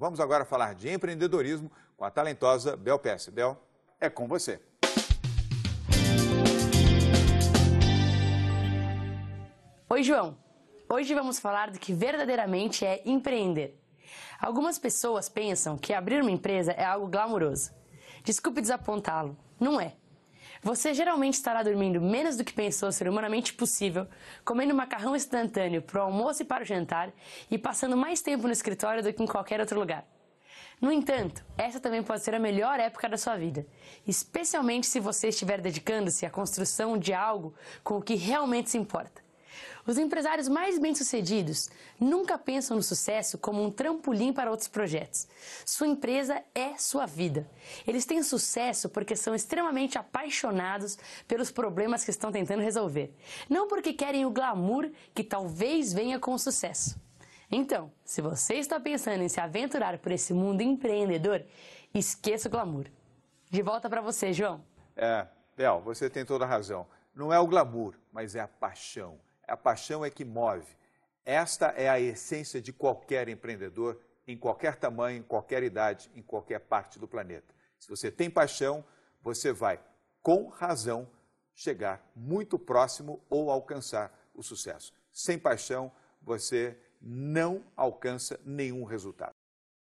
Vamos agora falar de empreendedorismo com a talentosa Bel Pesce. Bel, é com você. Oi, João. Hoje vamos falar do que verdadeiramente é empreender. Algumas pessoas pensam que abrir uma empresa é algo glamouroso. Desculpe desapontá-lo, não é. Você geralmente estará dormindo menos do que pensou ser humanamente possível, comendo macarrão instantâneo para o almoço e para o jantar e passando mais tempo no escritório do que em qualquer outro lugar. No entanto, essa também pode ser a melhor época da sua vida, especialmente se você estiver dedicando-se à construção de algo com o que realmente se importa. Os empresários mais bem-sucedidos nunca pensam no sucesso como um trampolim para outros projetos. Sua empresa é sua vida. Eles têm sucesso porque são extremamente apaixonados pelos problemas que estão tentando resolver, não porque querem o glamour que talvez venha com o sucesso. Então, se você está pensando em se aventurar por esse mundo empreendedor, esqueça o glamour. De volta para você, João. É, Bel, você tem toda a razão. Não é o glamour, mas é a paixão a paixão é que move. Esta é a essência de qualquer empreendedor, em qualquer tamanho, em qualquer idade, em qualquer parte do planeta. Se você tem paixão, você vai, com razão, chegar muito próximo ou alcançar o sucesso. Sem paixão, você não alcança nenhum resultado.